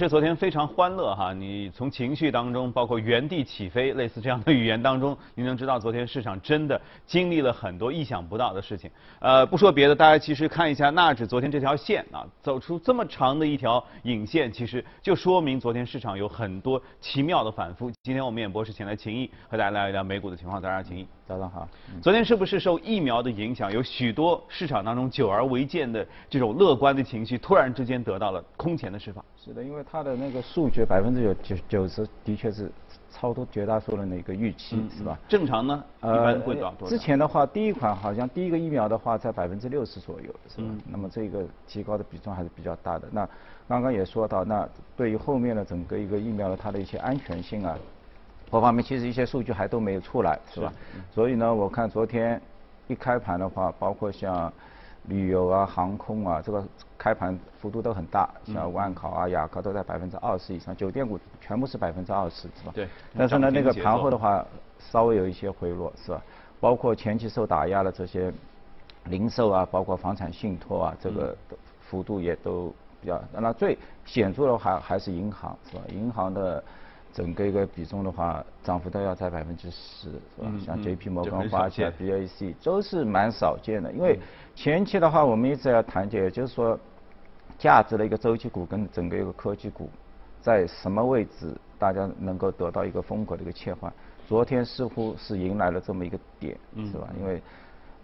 这昨天非常欢乐哈，你从情绪当中，包括原地起飞，类似这样的语言当中，你能知道昨天市场真的经历了很多意想不到的事情。呃，不说别的，大家其实看一下纳指昨天这条线啊，走出这么长的一条影线，其实就说明昨天市场有很多奇妙的反复。今天我们演播室请来秦毅和大家聊一聊美股的情况。早上，秦毅。早上好。昨天是不是受疫苗的影响，有许多市场当中久而未见的这种乐观的情绪，突然之间得到了空前的释放？是的，因为它的那个数据百分之九九九十的确是超出绝大多数人的一个预期，是吧？正常呢？一般会多少？之前的话，第一款好像第一个疫苗的话在百分之六十左右，是吧？那么这个提高的比重还是比较大的。那刚刚也说到，那对于后面的整个一个疫苗的它的一些安全性啊，各方面其实一些数据还都没有出来，是吧？所以呢，我看昨天一开盘的话，包括像。旅游啊，航空啊，这个开盘幅度都很大，像万考啊、雅高都在百分之二十以上，酒店股全部是百分之二十，是吧？对。但是呢，那个盘后的话，稍微有一些回落，是吧？包括前期受打压的这些零售啊，包括房产信托啊，这个幅度也都比较。那最显著的还还是银行，是吧？银行的。整个一个比重的话，涨幅都要在百分之十，是吧？像 J.P. 摩根、华夏、B.A.C. 都是蛮少见的。因为前期的话，我们一直要谈解，也就是说，价值的一个周期股跟整个一个科技股，在什么位置，大家能够得到一个风格的一个切换。昨天似乎是迎来了这么一个点，是吧？因为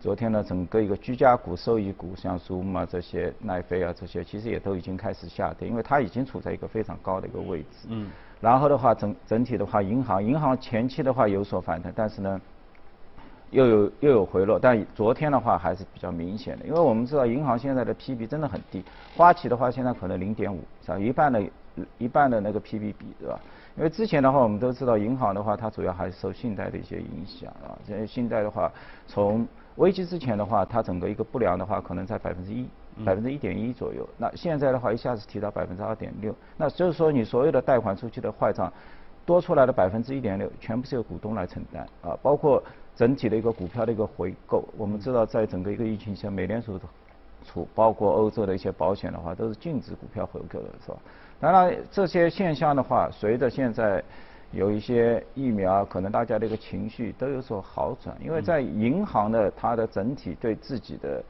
昨天呢，整个一个居家股、受益股，像 Zoom 啊这些、奈飞啊这些，其实也都已经开始下跌，因为它已经处在一个非常高的一个位置。嗯。然后的话，整整体的话，银行银行前期的话有所反弹，但是呢，又有又有回落。但昨天的话还是比较明显的，因为我们知道银行现在的 PB 真的很低，花旗的话现在可能零点五，是吧？一半的一半的那个 PB 比，对吧？因为之前的话我们都知道，银行的话它主要还是受信贷的一些影响啊。因为信贷的话，从危机之前的话，它整个一个不良的话可能在百分之一。百分之一点一左右，那现在的话一下子提到百分之二点六，那就是说你所有的贷款出去的坏账多出来的百分之一点六，全部是由股东来承担啊，包括整体的一个股票的一个回购。我们知道，在整个一个疫情下，美联储储包括欧洲的一些保险的话，都是禁止股票回购的，是吧？当然这些现象的话，随着现在有一些疫苗，可能大家的一个情绪都有所好转，因为在银行的它的整体对自己的。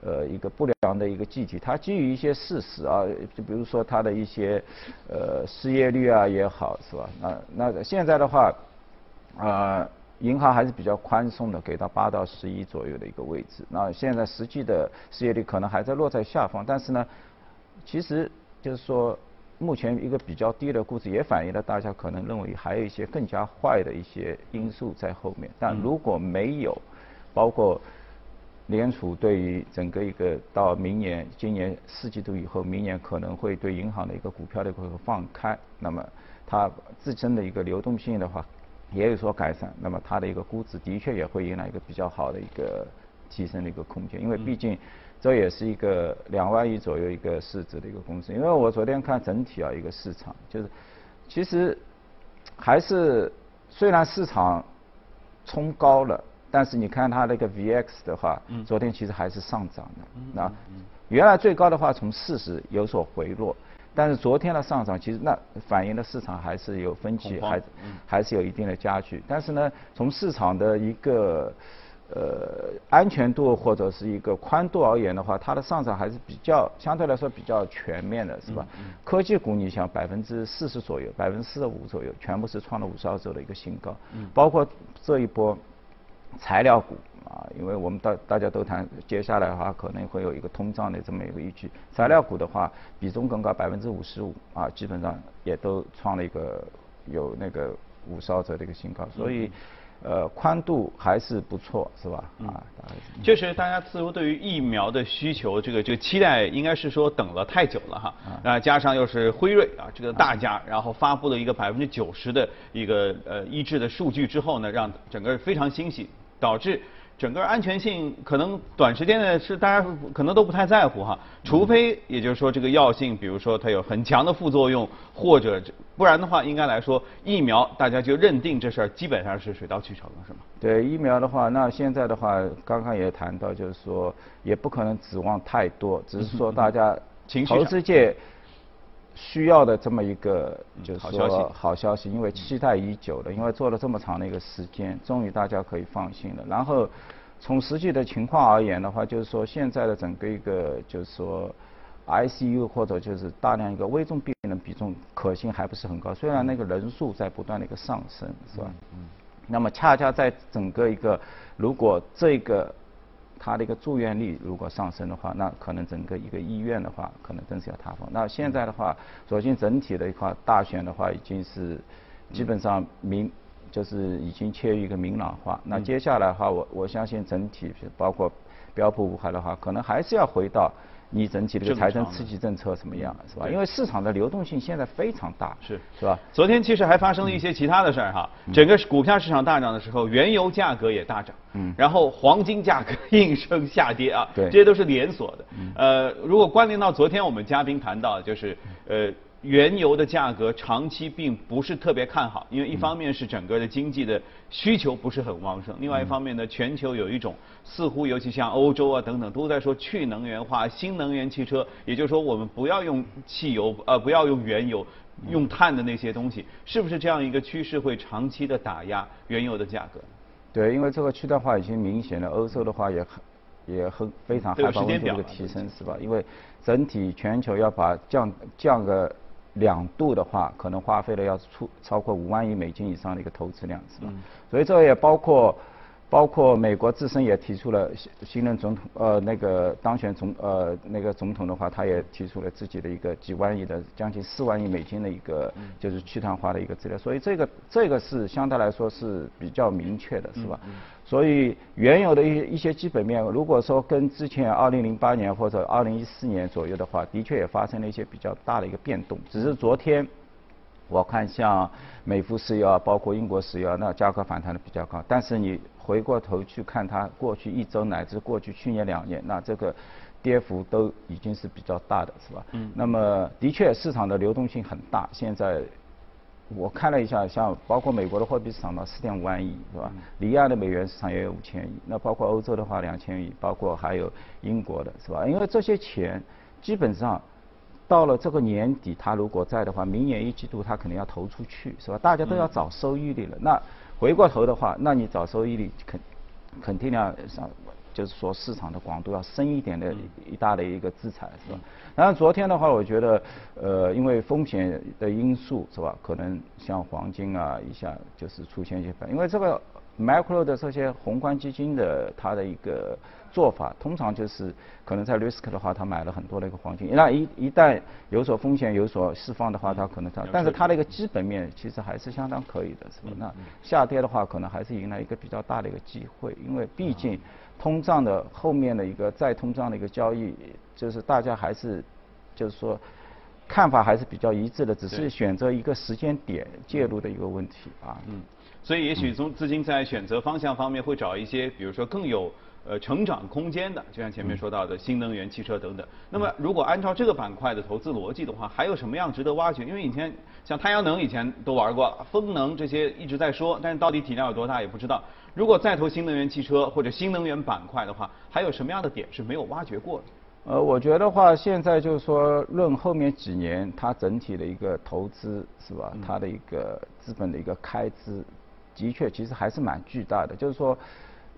呃，一个不良的一个季体，它基于一些事实啊，就比如说它的一些呃失业率啊也好，是吧？那那现在的话，啊，银行还是比较宽松的，给到八到十一左右的一个位置。那现在实际的失业率可能还在落在下方，但是呢，其实就是说，目前一个比较低的估值也反映了大家可能认为还有一些更加坏的一些因素在后面。但如果没有，包括。联储对于整个一个到明年、今年四季度以后，明年可能会对银行的一个股票的一个放开，那么它自身的一个流动性的话也有所改善，那么它的一个估值的确也会迎来一个比较好的一个提升的一个空间，因为毕竟这也是一个两万亿左右一个市值的一个公司。因为我昨天看整体啊一个市场，就是其实还是虽然市场冲高了。但是你看它那个 VX 的话，昨天其实还是上涨的。那原来最高的话从四十有所回落，但是昨天的上涨其实那反映的市场还是有分歧，还还是有一定的加剧。但是呢，从市场的一个呃安全度或者是一个宽度而言的话，它的上涨还是比较相对来说比较全面的，是吧？科技股你想百分之四十左右，百分之四十五左右，全部是创了五十二周的一个新高，包括这一波。材料股啊，因为我们大大家都谈，接下来的话可能会有一个通胀的这么一个预期。材料股的话，比重更高，百分之五十五啊，基本上也都创了一个有那个五十二折的一个新高。所以，呃，宽度还是不错，是吧？啊，确实，大家似乎对于疫苗的需求，这个这个期待，应该是说等了太久了哈。啊，加上又是辉瑞啊，这个大家，然后发布了一个百分之九十的一个呃医治的数据之后呢，让整个非常欣喜。导致整个安全性可能短时间内是大家可能都不太在乎哈，除非也就是说这个药性，比如说它有很强的副作用，或者不然的话，应该来说疫苗大家就认定这事儿基本上是水到渠成了，是吗？对疫苗的话，那现在的话，刚刚也谈到，就是说也不可能指望太多，只是说大家投资界需要的这么一个就是说好消息，因为期待已久了，因为做了这么长的一个时间，终于大家可以放心了。然后从实际的情况而言的话，就是说现在的整个一个就是说 ICU 或者就是大量一个危重病人比重可信还不是很高，虽然那个人数在不断的一个上升，是吧？嗯。那么恰恰在整个一个如果这个它的一个住院率如果上升的话，那可能整个一个医院的话，可能真是要塌方。那现在的话，首先整体的一块大选的话，已经是基本上明就是已经趋于一个明朗化。那接下来的话，我我相信整体包括标普五海的话，可能还是要回到。你整体的财政刺激政策怎么样，是吧？因为市场的流动性现在非常大，是是吧？昨天其实还发生了一些其他的事儿哈，整个股票市场大涨的时候，原油价格也大涨，嗯，然后黄金价格 应声下跌啊，对，这些都是连锁的。呃，如果关联到昨天我们嘉宾谈到，就是呃。原油的价格长期并不是特别看好，因为一方面是整个的经济的需求不是很旺盛，另外一方面呢，全球有一种似乎尤其像欧洲啊等等都在说去能源化、新能源汽车，也就是说我们不要用汽油，呃，不要用原油，用碳的那些东西，是不是这样一个趋势会长期的打压原油的价格？对，因为这个去碳化已经明显了，欧洲的话也很也很非常害怕温度的提升，是吧？因为整体全球要把降降个。两度的话，可能花费了要出超过五万亿美金以上的一个投资量，是吧？所以这也包括。包括美国自身也提出了新新任总统，呃，那个当选总呃那个总统的话，他也提出了自己的一个几万亿的将近四万亿美金的一个就是去碳化的一个资料，所以这个这个是相对来说是比较明确的，是吧？所以原有的一一些基本面，如果说跟之前二零零八年或者二零一四年左右的话，的确也发生了一些比较大的一个变动，只是昨天。我看像美孚石油啊，包括英国石油，啊那价格反弹的比较高。但是你回过头去看它过去一周乃至过去去年两年，那这个跌幅都已经是比较大的，是吧？嗯。那么的确市场的流动性很大。现在我看了一下，像包括美国的货币市场到四点五万亿，是吧？离岸的美元市场也有五千亿。那包括欧洲的话两千亿，包括还有英国的，是吧？因为这些钱基本上。到了这个年底，它如果在的话，明年一季度它肯定要投出去，是吧？大家都要找收益率了。那回过头的话，那你找收益率肯肯定要上，就是说市场的广度要深一点的一大的一个资产，是吧？然后昨天的话，我觉得呃，因为风险的因素，是吧？可能像黄金啊，一下就是出现一些反，因为这个 macro 的这些宏观基金的它的一个。做法通常就是可能在 risk 的话，他买了很多的一个黄金，那一一旦有所风险有所释放的话，它可能它，但是它的一个基本面其实还是相当可以的，是吧？那下跌的话，可能还是迎来一个比较大的一个机会，因为毕竟通胀的后面的一个再通胀的一个交易，就是大家还是就是说看法还是比较一致的，只是选择一个时间点介入的一个问题啊。嗯，所以也许从资金在选择方向方面会找一些，比如说更有。呃，成长空间的，就像前面说到的新能源汽车等等。那么，如果按照这个板块的投资逻辑的话，还有什么样值得挖掘？因为以前像太阳能以前都玩过，风能这些一直在说，但是到底体量有多大也不知道。如果再投新能源汽车或者新能源板块的话，还有什么样的点是没有挖掘过的？呃，我觉得话现在就是说，论后面几年它整体的一个投资是吧？它的一个资本的一个开支，的确其实还是蛮巨大的，就是说。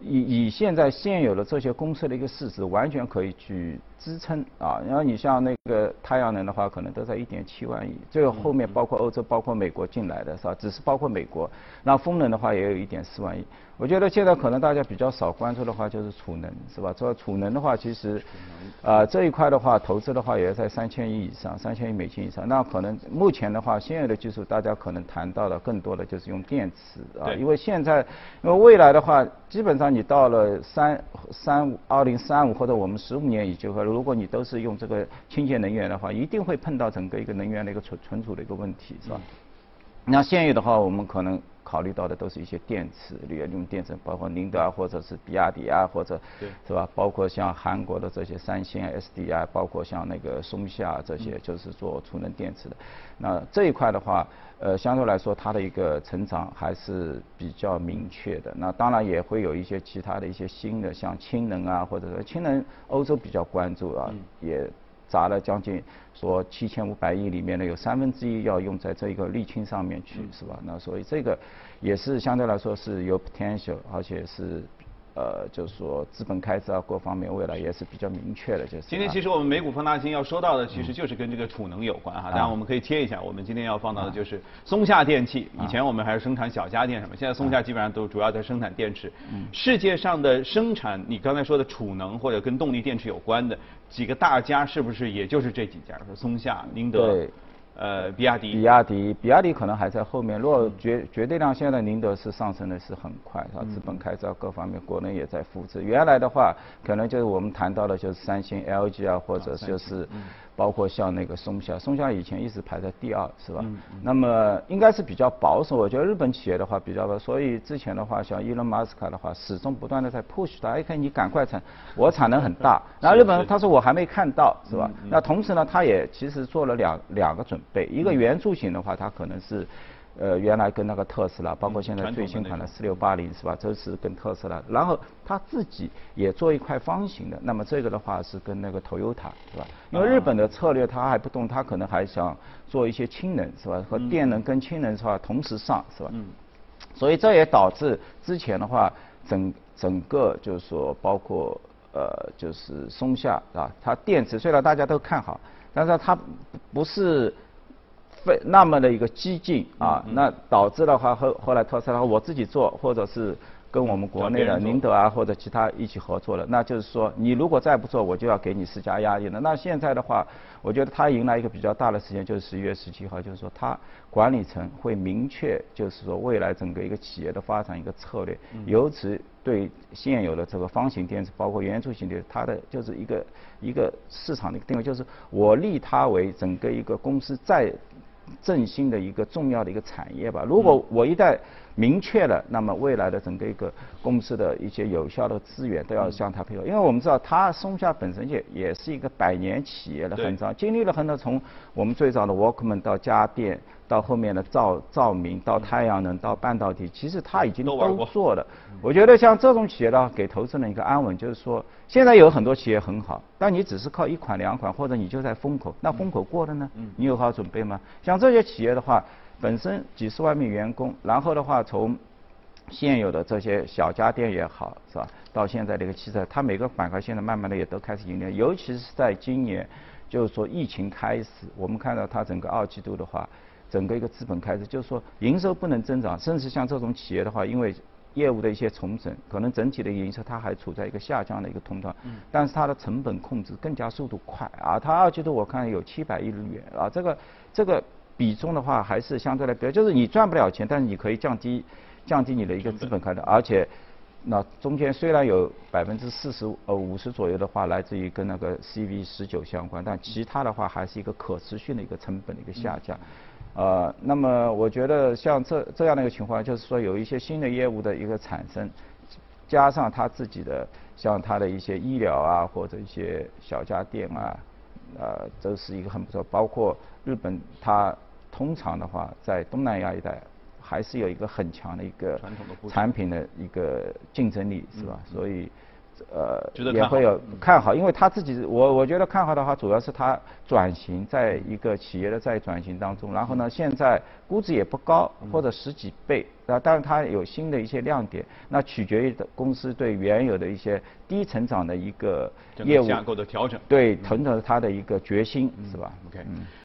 以以现在现有的这些公司的一个市值，完全可以去支撑啊。然后你像那个太阳能的话，可能都在一点七万亿。这个后面包括欧洲、包括美国进来的是吧？只是包括美国。那风能的话也有一点四万亿。我觉得现在可能大家比较少关注的话就是储能，是吧？这储能的话，其实，啊这一块的话，投资的话也在三千亿以上，三千亿美金以上。那可能目前的话，现有的技术大家可能谈到的更多的就是用电池啊，因为现在，因为未来的话，基本上你到了三三五二零三五或者我们十五年以后，如果你都是用这个清洁能源的话，一定会碰到整个一个能源的一个存存储的一个问题，是吧？那现有的话，我们可能。考虑到的都是一些电池，利用电池，包括宁德啊，或者是比亚迪啊，或者是吧？包括像韩国的这些三星、SDI，包括像那个松下这些，就是做储能电池的。那这一块的话，呃，相对来说它的一个成长还是比较明确的。那当然也会有一些其他的一些新的，像氢能啊，或者说氢能，欧洲比较关注啊，也砸了将近说七千五百亿里面呢，有三分之一要用在这一个沥青上面去，是吧？那所以这个也是相对来说是有 potential，而且是。呃，就是说资本开支啊，各方面未来也是比较明确的，就是。今天其实我们美股放大镜要说到的，其实就是跟这个储能有关哈。当然我们可以切一下，我们今天要放到的就是松下电器。以前我们还是生产小家电什么，现在松下基本上都主要在生产电池。世界上的生产，你刚才说的储能或者跟动力电池有关的几个大家，是不是也就是这几家？说松下、宁德。呃，比亚迪，比亚迪，比亚迪可能还在后面。如果绝绝对量，现在宁德是上升的是很快，它资本开支各方面，国内也在复制。原来的话，可能就是我们谈到的，就是三星、LG 啊，或者就是。包括像那个松下，松下以前一直排在第二，是吧？那么应该是比较保守。我觉得日本企业的话比较，所以之前的话，像伊隆马斯卡的话，始终不断的在 push 他，哎，看你赶快产，我产能很大。然后日本他说我还没看到，是吧？那同时呢，他也其实做了两两个准备，一个圆柱形的话，它可能是。呃，原来跟那个特斯拉，包括现在最新款的四六八零是吧？这是跟特斯拉，然后他自己也做一块方形的。那么这个的话是跟那个 Toyota 是吧？因为日本的策略它还不动，它可能还想做一些氢能是吧？和电能跟氢能是吧同时上是吧？嗯。所以这也导致之前的话，整整个就是说包括呃就是松下啊，它电池虽然大家都看好，但是它不是。非那么的一个激进啊，那导致的话后后来特斯拉我自己做，或者是跟我们国内的宁德啊或者其他一起合作了，那就是说你如果再不做，我就要给你施加压力了。那现在的话，我觉得它迎来一个比较大的时间，就是十一月十七号，就是说它管理层会明确，就是说未来整个一个企业的发展一个策略，由此对现有的这个方形电池，包括圆柱形的，它的就是一个一个市场的一个定位，就是我立它为整个一个公司在。振兴的一个重要的一个产业吧。如果我一旦明确了，那么未来的整个一个公司的一些有效的资源都要向它配合。因为我们知道，它松下本身也也是一个百年企业了，很长，经历了很多从我们最早的 Walkman 到家电。到后面的照照明，到太阳能，到半导体，其实它已经都做了。我觉得像这种企业的话，给投资人一个安稳，就是说，现在有很多企业很好，但你只是靠一款两款，或者你就在风口，那风口过了呢？你有好准备吗？像这些企业的话，本身几十万名员工，然后的话从现有的这些小家电也好，是吧？到现在这个汽车，它每个板块现在慢慢的也都开始盈利，尤其是在今年，就是说疫情开始，我们看到它整个二季度的话。整个一个资本开支，就是说营收不能增长，甚至像这种企业的话，因为业务的一些重整，可能整体的营收它还处在一个下降的一个通道。嗯。但是它的成本控制更加速度快啊！它二季度我看有七百亿日元啊，这个这个比重的话还是相对来比较，就是你赚不了钱，但是你可以降低降低你的一个资本开支，而且那中间虽然有百分之四十呃五十左右的话来自于跟那个 CV 十九相关，但其他的话还是一个可持续的一个成本的一个下降。呃，那么我觉得像这这样的一个情况，就是说有一些新的业务的一个产生，加上他自己的像他的一些医疗啊，或者一些小家电啊，呃，这是一个很不错。包括日本，它通常的话在东南亚一带还是有一个很强的一个产品的一个竞争力，是吧？所以。呃，也会有看好，因为他自己，我我觉得看好的话，主要是他转型，在一个企业的在转型当中，然后呢，现在估值也不高，或者十几倍，那，当然它有新的一些亮点，那取决于公司对原有的一些低成长的一个业务架构的调整，对，腾腾它的一个决心，是吧？OK。